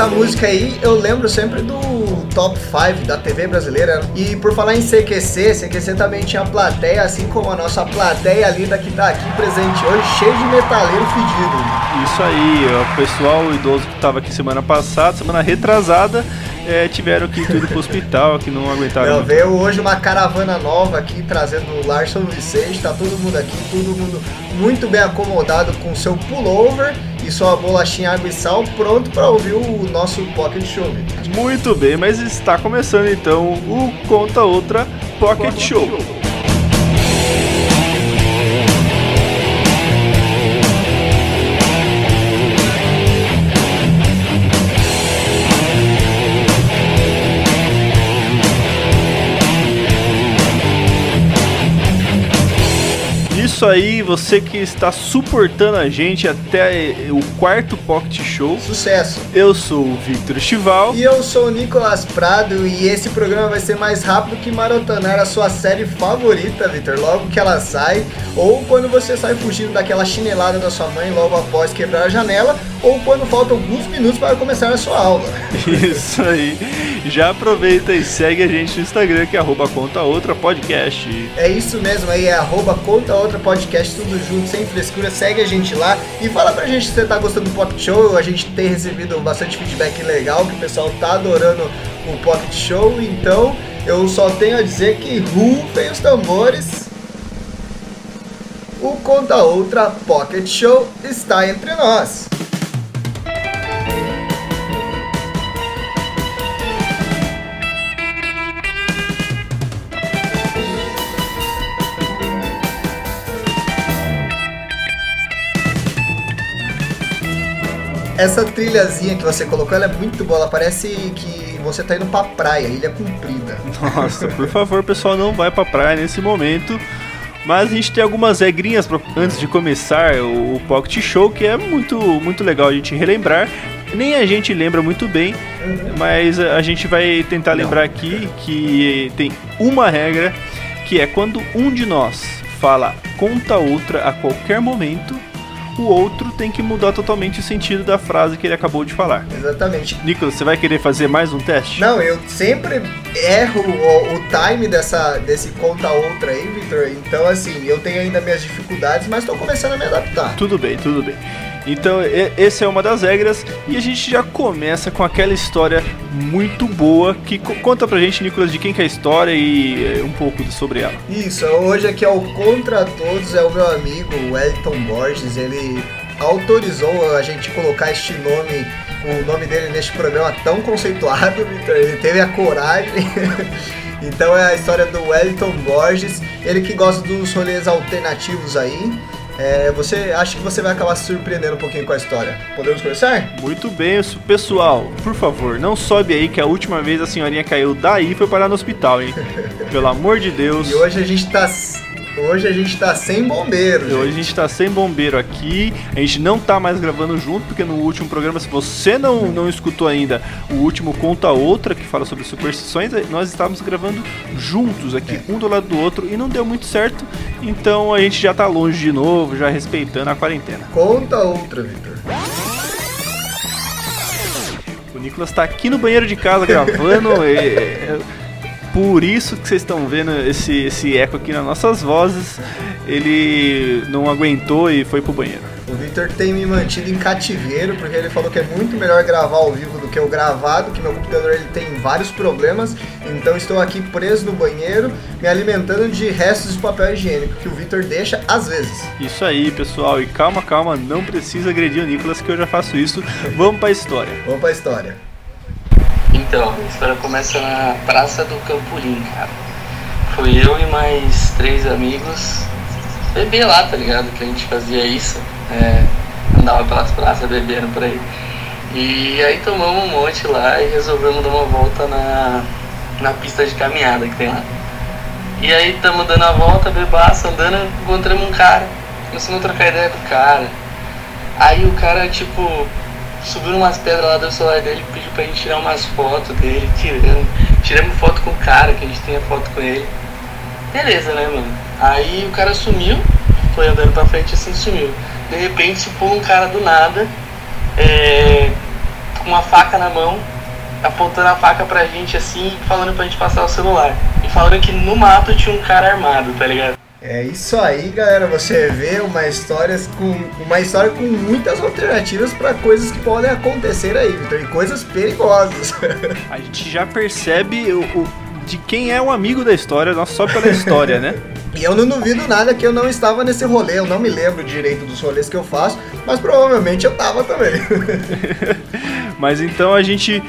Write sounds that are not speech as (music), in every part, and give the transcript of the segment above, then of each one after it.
essa música aí, eu lembro sempre do top 5 da TV brasileira. E por falar em CQC, CQC também tinha plateia, assim como a nossa plateia linda que tá aqui presente hoje, cheio de metaleiro fedido. Isso aí, o pessoal o idoso que tava aqui semana passada, semana retrasada, é, tiveram que ir tudo pro hospital, que não aguentaram. Não, veio hoje uma caravana nova aqui trazendo o Larson Vicente, tá todo mundo aqui, todo mundo muito bem acomodado com seu pullover e sua bolachinha água e sal, pronto para ouvir o nosso Pocket Show. Muito bem, mas está começando então o Conta Outra Pocket, Pocket Show. Show. Isso aí, você que está suportando a gente até o quarto Pocket Show. Sucesso! Eu sou o Victor Chival. E eu sou o Nicolas Prado. E esse programa vai ser mais rápido que maratonar a sua série favorita, Victor. Logo que ela sai, ou quando você sai fugindo daquela chinelada da sua mãe logo após quebrar a janela, ou quando faltam alguns minutos para começar a sua aula. (laughs) Isso aí. Já aproveita e segue a gente no Instagram, que é arroba conta outra podcast. É isso mesmo aí, é arroba conta outra podcast tudo junto, sem frescura. Segue a gente lá e fala pra gente se você tá gostando do Pocket Show. A gente tem recebido bastante feedback legal, que o pessoal tá adorando o Pocket Show. Então eu só tenho a dizer que rufem os tambores. O Conta Outra Pocket Show está entre nós. Essa trilhazinha que você colocou, ela é muito boa. Ela parece que você tá indo pra praia, ilha comprida. Nossa, por favor, pessoal, não vai pra praia nesse momento. Mas a gente tem algumas regrinhas pra, antes de começar o, o Pocket Show que é muito, muito legal a gente relembrar. Nem a gente lembra muito bem, mas a gente vai tentar lembrar aqui que tem uma regra que é quando um de nós fala conta outra a qualquer momento, o outro tem que mudar totalmente o sentido da frase que ele acabou de falar. Exatamente. Nicolas, você vai querer fazer mais um teste? Não, eu sempre erro o, o time dessa, desse conta outra aí, Victor. Então, assim, eu tenho ainda minhas dificuldades, mas estou começando a me adaptar. Tudo bem, tudo bem. Então, essa é uma das regras e a gente já começa com aquela história muito boa que conta pra gente, Nicolas, de quem que é a história e eh, um pouco sobre ela. Isso, hoje aqui é o Contra Todos, é o meu amigo Wellington Borges, ele autorizou a gente colocar este nome, o nome dele neste programa tão conceituado, (laughs) ele teve a coragem. (laughs) então é a história do Wellington Borges, ele que gosta dos rolês alternativos aí. É, você acha que você vai acabar se surpreendendo um pouquinho com a história? Podemos começar? Muito bem, pessoal, por favor, não sobe aí que a última vez a senhorinha caiu daí foi parar no hospital, hein? (laughs) Pelo amor de Deus. E hoje a gente tá Hoje a gente tá sem bombeiro. Gente. Hoje a gente tá sem bombeiro aqui. A gente não tá mais gravando junto, porque no último programa, se você não, não escutou ainda, o último Conta Outra, que fala sobre superstições, nós estávamos gravando juntos aqui, é. um do lado do outro, e não deu muito certo. Então a gente já tá longe de novo, já respeitando a quarentena. Conta outra, Victor. O Nicolas tá aqui no banheiro de casa gravando. (laughs) e, por isso que vocês estão vendo esse, esse eco aqui nas nossas vozes. Ele não aguentou e foi pro banheiro. O Victor tem me mantido em cativeiro, porque ele falou que é muito melhor gravar ao vivo do que o gravado, que meu computador ele tem vários problemas, então estou aqui preso no banheiro, me alimentando de restos de papel higiênico, que o Victor deixa às vezes. Isso aí, pessoal, e calma, calma, não precisa agredir o Nicolas, que eu já faço isso. Vamos pra história. Vamos pra história. Então, a história começa na Praça do Campolim, cara. Foi eu e mais três amigos beber lá, tá ligado? Que a gente fazia isso. É, andava pelas praças bebendo por aí. E aí tomamos um monte lá e resolvemos dar uma volta na, na pista de caminhada que tem lá. E aí estamos dando a volta, bebaça, andando, encontramos um cara. Começamos a trocar ideia com o cara. Aí o cara, tipo, subiu umas pedras lá do celular dele, pediu pra gente tirar umas fotos dele, tirando. Tiramos foto com o cara, que a gente tem a foto com ele. Beleza, né, mano? Aí o cara sumiu, foi andando pra frente assim sumiu. De repente se pula um cara do nada, é, com uma faca na mão, apontando a faca pra gente assim, falando pra gente passar o celular. E falando que no mato tinha um cara armado, tá ligado? É isso aí, galera. Você vê uma história com uma história com muitas alternativas para coisas que podem acontecer aí, Victor, e coisas perigosas. A gente já percebe o, o, de quem é o amigo da história, não só pela história, né? (laughs) E eu não duvido nada que eu não estava nesse rolê, eu não me lembro direito dos rolês que eu faço, mas provavelmente eu tava também. (laughs) mas então a gente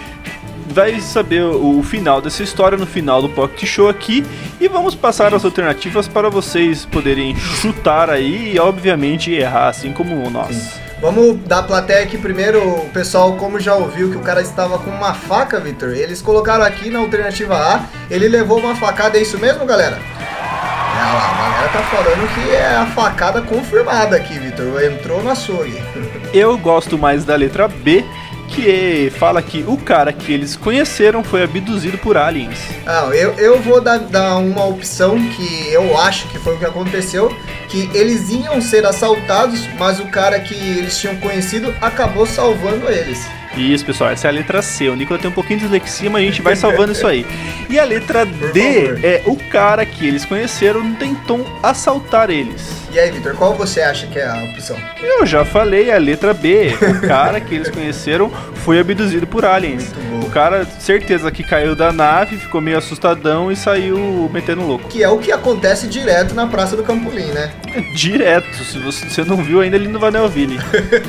vai saber o final dessa história no final do Pocket Show aqui e vamos passar as alternativas para vocês poderem chutar aí e obviamente errar, assim como nós. Sim. Vamos dar plateia aqui primeiro, o pessoal, como já ouviu que o cara estava com uma faca, Victor, eles colocaram aqui na alternativa A, ele levou uma facada, é isso mesmo, galera? É, lá, a galera tá falando que é a facada confirmada aqui, Victor, entrou no açougue. (laughs) Eu gosto mais da letra B, que fala que o cara que eles conheceram foi abduzido por aliens. Ah, eu, eu vou dar, dar uma opção que eu acho que foi o que aconteceu, que eles iam ser assaltados, mas o cara que eles tinham conhecido acabou salvando eles. Isso, pessoal, essa é a letra C. O Nicolas tem um pouquinho de dislexia, mas a gente vai salvando isso aí. E a letra D é o cara que eles conheceram tentou assaltar eles. E aí, Vitor, qual você acha que é a opção? Eu já falei, a letra B. O (laughs) cara que eles conheceram foi abduzido por aliens. O cara, certeza que caiu da nave, ficou meio assustadão e saiu metendo louco. Que é o que acontece direto na Praça do Campolim, né? (laughs) direto. Se você, você não viu ainda ali no Vanelville.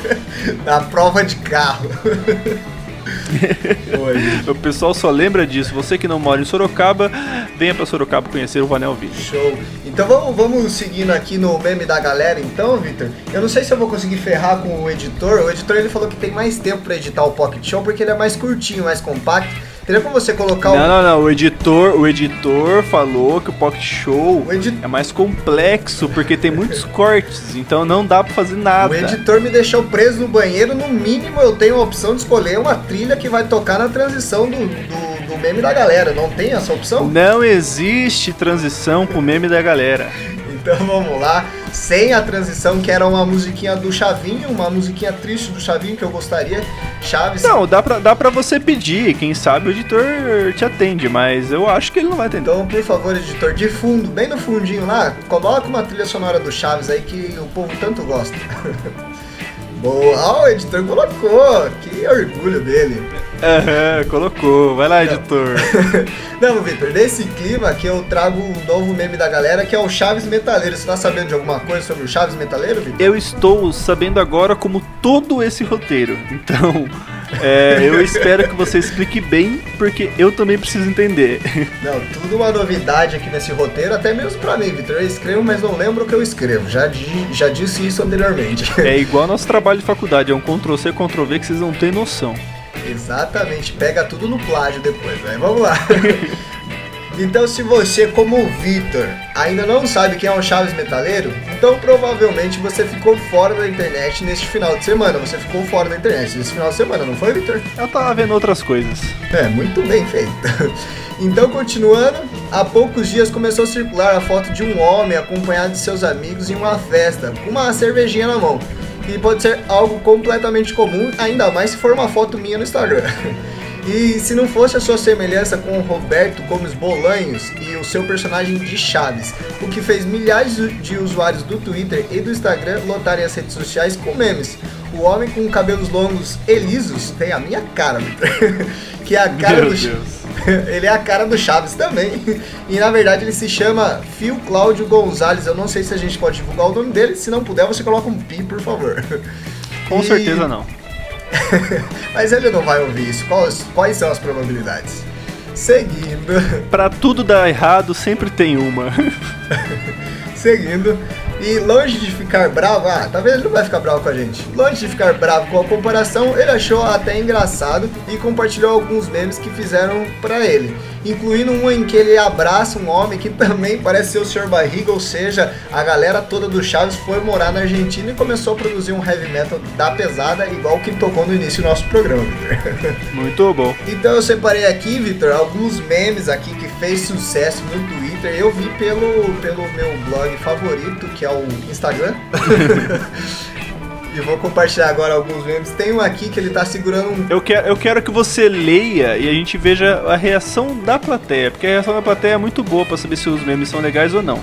(laughs) na prova de carro. (laughs) o pessoal só lembra disso. Você que não mora em Sorocaba, venha para Sorocaba conhecer o Vanelville. Show. Então vamos, vamos seguindo aqui no meme da galera, então, Victor. Eu não sei se eu vou conseguir ferrar com o editor. O editor ele falou que tem mais tempo para editar o Pocket Show porque ele é mais curtinho, mais compacto. Teria como você colocar o. Não, não, não. O editor, o editor falou que o Pocket Show edi... é mais complexo porque tem muitos (laughs) cortes, então não dá pra fazer nada. O editor me deixou preso no banheiro. No mínimo, eu tenho a opção de escolher uma trilha que vai tocar na transição do, do, do meme da galera. Não tem essa opção? Não existe transição pro meme da galera. Então vamos lá, sem a transição, que era uma musiquinha do Chavinho, uma musiquinha triste do Chavinho que eu gostaria. Chaves. Não, dá pra, dá pra você pedir, quem sabe o editor te atende, mas eu acho que ele não vai atender. Então, por favor, editor, de fundo, bem no fundinho lá, coloca uma trilha sonora do Chaves aí que o povo tanto gosta. (laughs) Boa, ah, o editor colocou, que orgulho dele. Aham, uhum, colocou, vai lá, editor. (laughs) Não, Vitor, nesse clima que eu trago um novo meme da galera que é o Chaves Metaleiro. Você tá sabendo de alguma coisa sobre o Chaves Metaleiro, Vitor? Eu estou sabendo agora como todo esse roteiro, então. É, eu espero que você explique bem, porque eu também preciso entender. Não, tudo uma novidade aqui nesse roteiro, até mesmo pra mim, Vitor. Eu escrevo, mas não lembro o que eu escrevo. Já, já disse isso anteriormente. É igual nosso trabalho de faculdade, é um Ctrl-C, Ctrl-V que vocês não têm noção. Exatamente, pega tudo no plágio depois, né? Vamos lá. (laughs) Então, se você, como o Vitor, ainda não sabe quem é o Chaves Metaleiro, então provavelmente você ficou fora da internet neste final de semana. Você ficou fora da internet nesse final de semana, não foi, Vitor? Eu tava vendo outras coisas. É, muito bem feito. (laughs) Então, continuando, há poucos dias começou a circular a foto de um homem acompanhado de seus amigos em uma festa, com uma cervejinha na mão. E pode ser algo completamente comum, ainda mais se for uma foto minha no Instagram. (laughs) E se não fosse a sua semelhança com o Roberto Gomes Bolanhos e o seu personagem de Chaves, o que fez milhares de usuários do Twitter e do Instagram lotarem as redes sociais com memes. O homem com cabelos longos e lisos tem a minha cara, (laughs) que é a cara Meu do Deus. (laughs) ele é a cara do Chaves também. (laughs) E na verdade ele se chama Phil Cláudio Gonzalez. Eu não sei se a gente pode divulgar o nome dele. Se não puder, você coloca um pi, por favor. Com e... certeza não. (laughs) Mas ele não vai ouvir isso. Quais, quais são as probabilidades? Seguindo. Para tudo dar errado, sempre tem uma. (laughs) Seguindo. E longe de ficar bravo, ah, vendo? Ele não vai ficar bravo com a gente. Longe de ficar bravo com a comparação, ele achou até engraçado e compartilhou alguns memes que fizeram para ele incluindo um em que ele abraça um homem que (laughs) também parece ser o Sr. Barriga, ou seja, a galera toda do Chaves foi morar na Argentina e começou a produzir um heavy metal da pesada, igual que tocou no início do nosso programa, Victor. Muito bom. Então eu separei aqui, Victor, alguns memes aqui que fez sucesso no Twitter. Eu vi pelo, pelo meu blog favorito, que é o Instagram. (laughs) E vou compartilhar agora alguns memes. Tem um aqui que ele tá segurando um. Eu quero, eu quero que você leia e a gente veja a reação da plateia, porque a reação da plateia é muito boa para saber se os memes são legais ou não.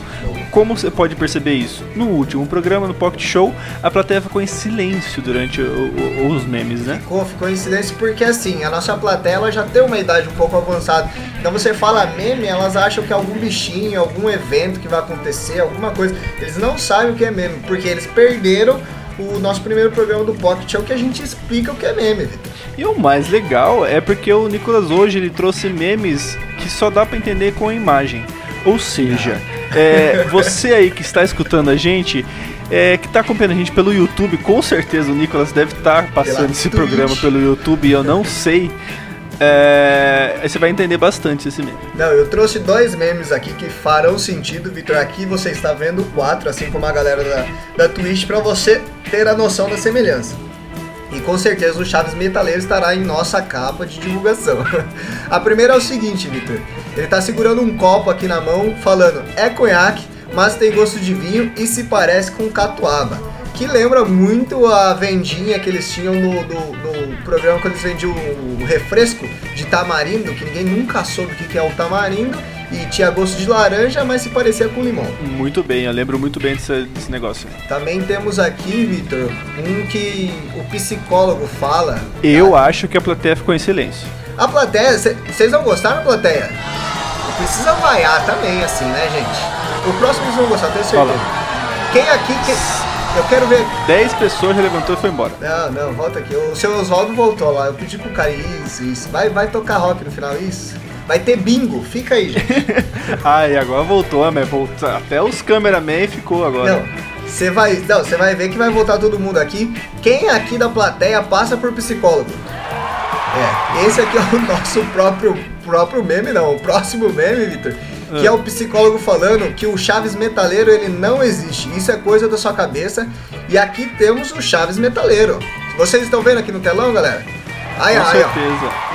Como você pode perceber isso? No último programa, no Pocket Show, a plateia ficou em silêncio durante o, o, os memes, né? Ficou, ficou em silêncio porque assim, a nossa plateia ela já tem uma idade um pouco avançada. Então você fala meme, elas acham que é algum bichinho, algum evento que vai acontecer, alguma coisa. Eles não sabem o que é meme, porque eles perderam o nosso primeiro programa do Pocket, é o que a gente explica o que é meme, Victor. E o mais legal é porque o Nicolas hoje ele trouxe memes que só dá para entender com a imagem. Ou seja, é, você aí que está escutando a gente, é, que está acompanhando a gente pelo YouTube, com certeza o Nicolas deve estar tá passando Pela esse Twitch. programa pelo YouTube e eu não sei. É, você vai entender bastante esse meme. Não, eu trouxe dois memes aqui que farão sentido, Vitor. Aqui você está vendo quatro, assim como a galera da, da Twitch, para você ter a noção da semelhança. E com certeza o Chaves Metaleiro estará em nossa capa de divulgação. (laughs) a primeira é o seguinte, Vitor. Ele está segurando um copo aqui na mão, falando: é conhaque, mas tem gosto de vinho e se parece com catuaba que lembra muito a vendinha que eles tinham no, no, no programa quando eles vendiam o, refresco de tamarindo, que ninguém nunca soube o que, é o tamarindo, e tinha gosto de laranja, mas se parecia com limão. Muito bem, eu lembro muito bem desse, desse negócio. Também temos aqui, Vitor, um que o psicólogo fala. Eu tá? acho que a plateia ficou em silêncio. A plateia, vocês não gostaram, plateia? Precisa vaiar também, assim, né, gente? O próximo vocês vão gostar, tenho certeza. Fala. Quem aqui. Quem... Eu quero ver. 10 pessoas levantou e foi embora. Não, não, volta aqui. O seu Oswaldo voltou lá. Eu pedi pro cara isso, isso. Vai, vai tocar rock no final, isso. Vai ter bingo, fica aí, gente. (laughs) ah, e agora voltou, né? Voltou. Até os cameraman ficou agora. Não, você vai, não, você vai ver que vai voltar todo mundo aqui. Quem aqui da plateia passa por psicólogo? É, esse aqui é o (laughs) nosso próprio próprio meme, não. O próximo meme, Victor que é o psicólogo falando que o Chaves Metaleiro ele não existe. Isso é coisa da sua cabeça. E aqui temos o Chaves Metaleiro. Vocês estão vendo aqui no telão, galera? Ai, Com ai, certeza. Ó.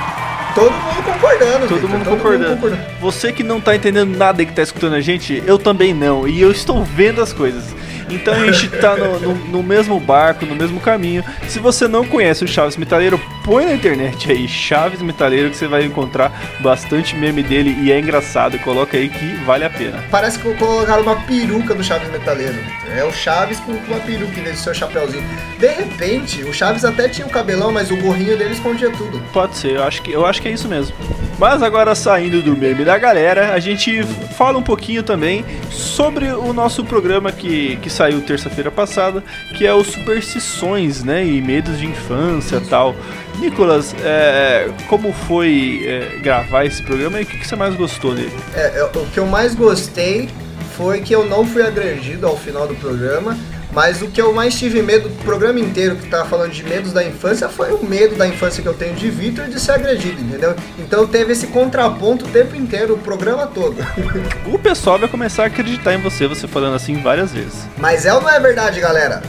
Todo mundo concordando, Todo, mundo, todo concordando. mundo concordando. Você que não tá entendendo nada e que tá escutando a gente, eu também não. E eu estou vendo as coisas. Então a gente tá no, no, no, mesmo barco, no mesmo caminho. Se você não conhece o Chaves Metaleiro, põe na internet aí Chaves Metaleiro que você vai encontrar bastante meme dele e é engraçado. Coloca aí que vale a pena. Parece que colocaram uma peruca do Chaves Metaleiro. É o Chaves com uma peruca nesse seu chapéuzinho. De repente, o Chaves até tinha o cabelão, mas o gorrinho dele escondia tudo. Pode ser, eu acho que, eu acho que é isso mesmo. Mas agora saindo do meme da galera, a gente fala um pouquinho também sobre o nosso programa que, que saiu terça-feira passada, que é o Superstições, né? E medos de infância tal. Nicolas, é, como foi é, gravar esse programa e o que, que você mais gostou dele? É, o que eu mais gostei foi que eu não fui agredido ao final do programa. Mas o que eu mais tive medo do programa inteiro, que tava falando de medos da infância, foi o medo da infância que eu tenho de Victor de ser agredido, entendeu? Então teve esse contraponto o tempo inteiro, o programa todo. (laughs) o pessoal vai começar a acreditar em você, você falando assim várias vezes. Mas é ou não é verdade, galera?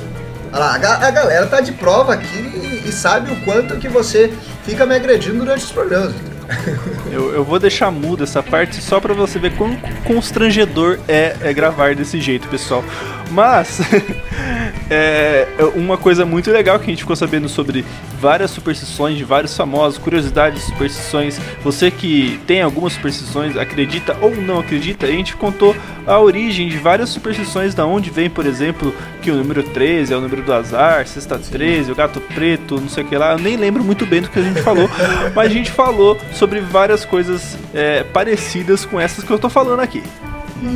Olha lá, a, galera tá de prova aqui e, e sabe o quanto que você fica me agredindo durante os programas. (laughs) Eu, eu, vou deixar mudo essa parte só para você ver quão constrangedor é, é gravar desse jeito, pessoal. Mas (laughs) é, é uma coisa muito legal que a gente ficou sabendo sobre várias superstições de vários famosos, curiosidades, superstições. Você que tem algumas superstições, acredita ou não acredita, a gente contou a origem de várias superstições, da onde vem, por exemplo, que o número 13 é o número do azar, sexta 13, o gato preto, não sei o que lá. Eu nem lembro muito bem do que a gente falou, mas a gente falou sobre várias coisas é, parecidas com essas que eu tô falando aqui.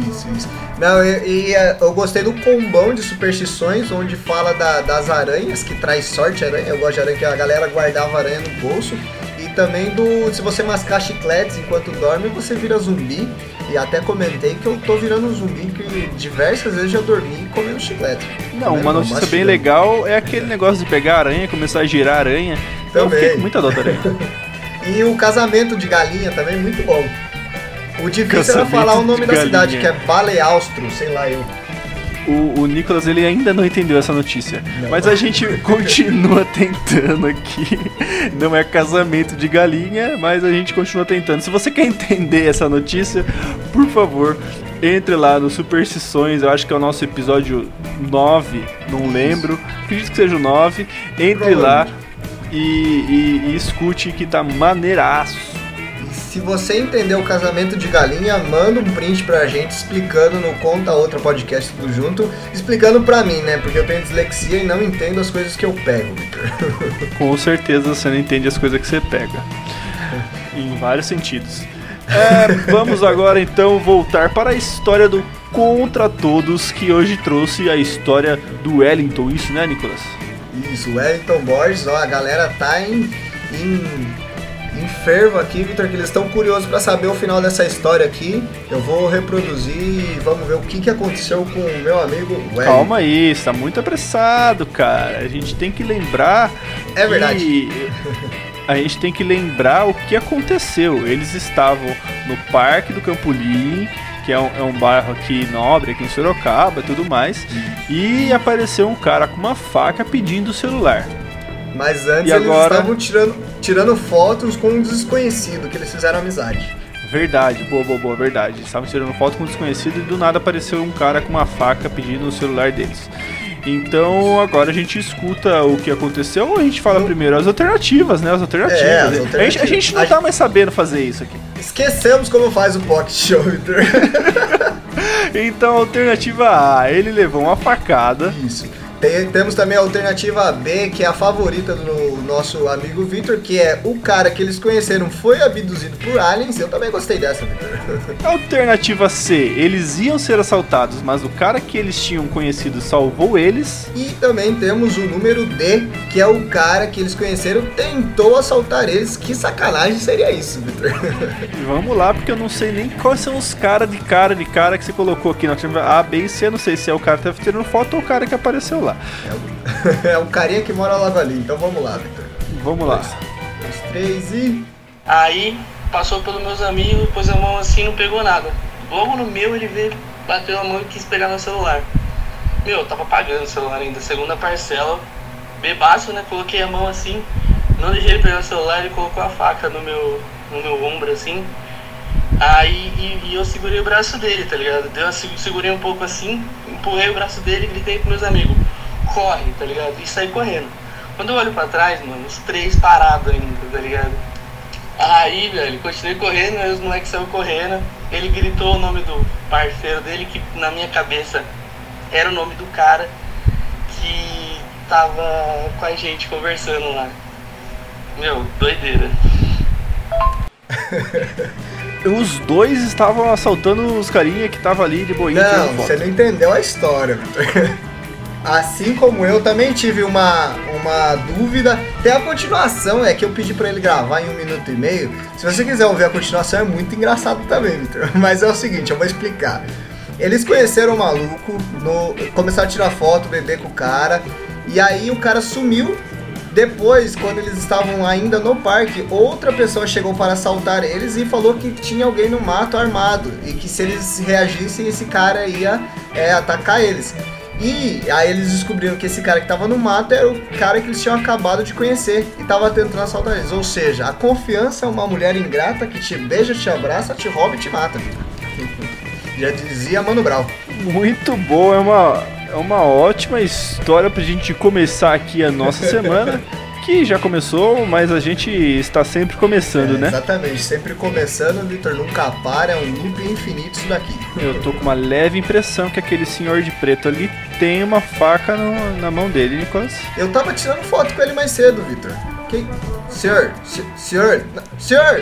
Isso, isso. Não, e, e, é, eu gostei do combão de superstições, onde fala da, das aranhas, que traz sorte aranha. Eu gosto de aranha, que a galera guardava aranha no bolso. E também do se você mascar chicletes enquanto dorme, você vira zumbi. E até comentei que eu tô virando um zumbi que diversas vezes já dormi comendo chiclete. Não, uma notícia bem legal é aquele negócio de pegar aranha, começar a girar aranha. Também. Eu fiquei com muita dó aranha. (laughs) e o casamento de galinha também, muito bom. O difícil era falar o nome da cidade, que é Baleaustro, sei lá eu. O, o Nicolas ele ainda não entendeu essa notícia. Não. Mas a gente (laughs) continua tentando aqui. Não é casamento de galinha, mas a gente continua tentando. Se você quer entender essa notícia, por favor, entre lá no Superstições, eu acho que é o nosso episódio 9, não lembro, acredito que seja o 9. Entre lá e, e, e escute que tá maneiraço. Se você entendeu o casamento de galinha, manda um print pra gente explicando no Conta Outra Podcast tudo junto, explicando pra mim, né? Porque eu tenho dislexia e não entendo as coisas que eu pego, Victor. (laughs) Com certeza você não entende as coisas que você pega. em vários sentidos. É, vamos agora então voltar para a história do Contra Todos, que hoje trouxe a história do Wellington, isso né, Nicolas? Isso, Wellington Borges, ó, a galera tá em, em, em fervo aqui, Vitor, que eles estão curiosos para saber o final dessa história aqui. Eu vou reproduzir e vamos ver o que, que aconteceu com o meu amigo Wellington. Calma aí, está muito apressado, cara. A gente tem que lembrar. É verdade. Que... a gente tem que lembrar o que aconteceu. Eles estavam no Parque do Campolim, que é um, é um bairro aqui nobre, aqui em Sorocaba e tudo mais, e apareceu um cara com uma faca pedindo o celular. Mas antes E eles agora? estavam tirando, tirando fotos com um desconhecido, que eles fizeram amizade. Verdade, boa, boa, boa, verdade. Estavam tirando foto com um desconhecido e do nada apareceu um cara com uma faca pedindo o celular deles. Então agora a gente escuta o que aconteceu ou a gente fala primeiro as alternativas, né? As alternativas. É, as A gente- A, alternativas. gente não A tá gente- mais sabendo fazer isso aqui. Esquecemos como faz o Pocket Show, Vitor. (laughs) Então, alternativa A, ele levou uma facada. Isso. Tem- temos também a alternativa B, que é a favorita do nosso amigo Victor, que é o cara que eles conheceram foi abduzido por aliens. Eu também gostei dessa, Victor. (laughs) Alternativa C, eles iam ser assaltados, mas o cara que eles tinham conhecido salvou eles. E também temos o número D, que é o cara que eles conheceram tentou assaltar eles. Que sacanagem seria isso, Victor? (laughs) E vamos lá, porque eu não sei nem quais são os caras de cara de cara que você colocou aqui na alternativa A, B e C. Eu não sei se é o cara que tava tirando foto ou o cara que apareceu lá. É o, (laughs) é o carinha que mora logo ali. Então vamos lá, Victor. Vamos lá. Dois, três e. Aí passou pelos meus amigos, pôs a mão assim não pegou nada. Logo no meu ele veio, bateu a mão e quis pegar meu celular. Meu, eu tava pagando o celular ainda, segunda parcela, bebaço, né? Coloquei a mão assim, não deixei ele pegar o celular, ele colocou a faca no meu, no meu ombro assim. Aí e, e eu segurei o braço dele, tá ligado? Deu, uma- segurei um pouco assim, empurrei o braço dele e gritei pros meus amigos, corre, tá ligado? E saí correndo. Quando eu olho pra trás, mano, os três parados ainda, tá ligado? Aí, velho, continuei correndo, aí os moleques saíram correndo. Ele gritou o nome do parceiro dele, que na minha cabeça era o nome do cara que tava com a gente conversando lá. Meu, doideira. (laughs) Os dois estavam assaltando os carinha que tava ali de boinha Não, você não entendeu a história. (laughs) Assim como eu também tive uma, uma dúvida. Tem a continuação, é que eu pedi pra ele gravar em um minuto e meio. Se você quiser ouvir a continuação, é muito engraçado também, Victor. (laughs) Mas é o seguinte, eu vou explicar. Eles conheceram o maluco, no, começaram a tirar foto, beber com o cara, e aí o cara sumiu. Depois, quando eles estavam ainda no parque, outra pessoa chegou para assaltar eles e falou que tinha alguém no mato armado e que se eles reagissem, esse cara ia é, atacar eles. E aí eles descobriram que esse cara que estava no mato era o cara que eles tinham acabado de conhecer e estava tentando assaltar eles. Ou seja, a confiança é uma mulher ingrata que te beija, te abraça, te rouba e te mata. (laughs) Já dizia Mano Brown. Muito bom, é uma, é uma ótima história pra gente começar aqui a nossa semana. (laughs) Que já começou, mas a gente está sempre começando, É, né? Exatamente, sempre começando, Vitor nunca para, é um loop infinito isso daqui. Eu tô com uma leve impressão que aquele senhor de preto ali tem uma faca no- na mão dele, Nicolas. Eu tava tirando foto com ele mais cedo, Vitor. Que... Senhor, se- senhor, senhor!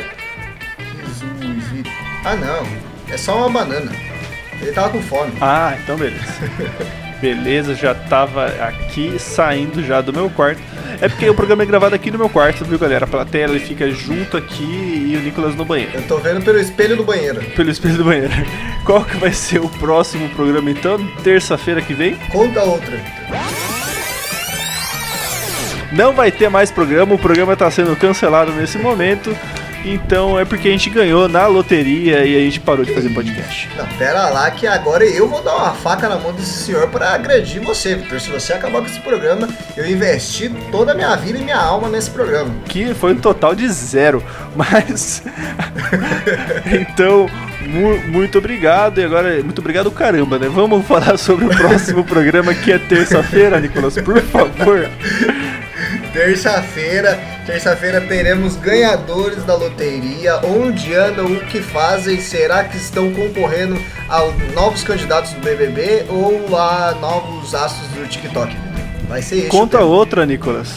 Jesus, Vitor. Ah não, é só uma banana. Ele tava com fome. Ah, então beleza. (laughs) Beleza, já tava aqui saindo já do meu quarto. É porque o programa é gravado aqui no meu quarto, viu, galera? A plateia ele fica junto aqui e o Nicolas no banheiro. Eu tô vendo pelo espelho do banheiro. Pelo espelho do banheiro. (laughs) Qual que vai ser o próximo programa então? Terça-feira que vem? Conta outra. Não vai ter mais programa, o programa está sendo cancelado nesse momento. Então é porque a gente ganhou na loteria e a gente parou de fazer podcast. Não, pera lá que agora eu vou dar uma faca na mão desse senhor para agredir você, Victor. Se você acabar com esse programa, eu investi toda a minha vida e minha alma nesse programa. Que foi um total de zero. (laughs) Mas. (laughs) então, mu muito obrigado. E agora, muito obrigado, caramba, né? Vamos (laughs) falar sobre o próximo programa que é terça-feira, Nicolas, por favor. Terça-feira, terça-feira teremos ganhadores da loteria. Onde andam, o que fazem? Será que estão concorrendo a novos candidatos do BBB ou a novos astros do TikTok? Vai ser isso. Conta outra, Nicolas.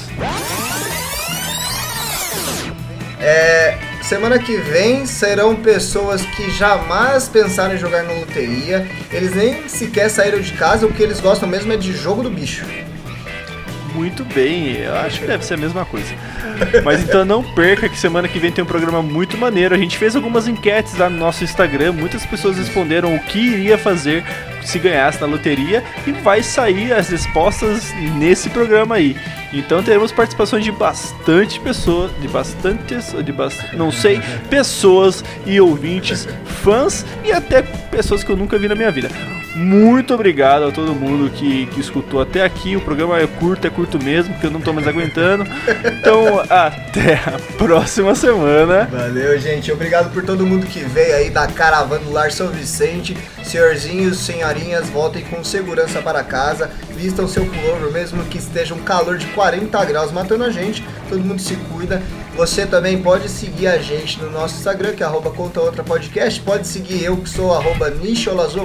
É, semana que vem serão pessoas que jamais pensaram em jogar na loteria. Eles nem sequer saíram de casa, o que eles gostam mesmo é de jogo do bicho. Muito bem, eu acho que deve ser a mesma coisa. Mas então não perca que semana que vem tem um programa muito maneiro. A gente fez algumas enquetes lá no nosso Instagram, muitas pessoas responderam o que iria fazer se ganhasse na loteria e vai sair as respostas nesse programa aí. Então teremos participações de bastante pessoas, de bastantes, de não sei, pessoas e ouvintes, fãs e até pessoas que eu nunca vi na minha vida. Muito obrigado a todo mundo que, que escutou até aqui. O programa é curto, é curto mesmo, porque eu não tô mais aguentando. Então, até a próxima semana. Valeu, gente. Obrigado por todo mundo que veio aí da caravana do Lar São Vicente. Senhorzinhos, senhorinhas, voltem com segurança para casa. Vistam seu pullover, mesmo que esteja um calor de 40 graus matando a gente. Todo mundo se cuida. Você também pode seguir a gente no nosso Instagram, que é arroba Conta Outra Podcast. Pode seguir eu, que sou arroba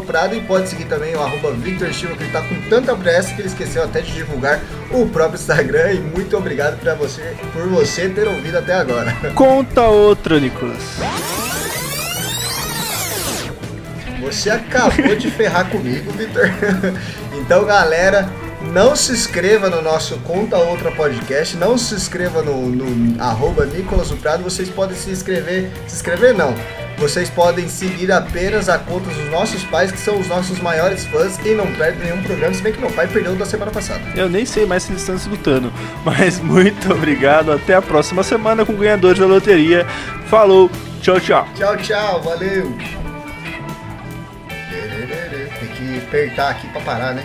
Prado, e pode seguir também o arroba Victor Silva, que está com tanta pressa que ele esqueceu até de divulgar o próprio Instagram. E muito obrigado pra você, por você ter ouvido até agora. Conta outra, Nicolas. Você acabou de ferrar comigo, Victor. (laughs) Então, galera, não se inscreva no nosso Conta Outra Podcast, não se inscreva no, no arroba Nicolas Prado, vocês podem se inscrever, se inscrever não, vocês podem seguir apenas a conta dos nossos pais, que são os nossos maiores fãs e não perdem nenhum programa, se bem que meu pai perdeu da semana passada. Eu nem sei mais se eles estão escutando, mas (laughs) muito obrigado, até a próxima semana com ganhadores da loteria. Falou, tchau, tchau. Tchau, tchau, valeu. Apertar aqui pra parar, né?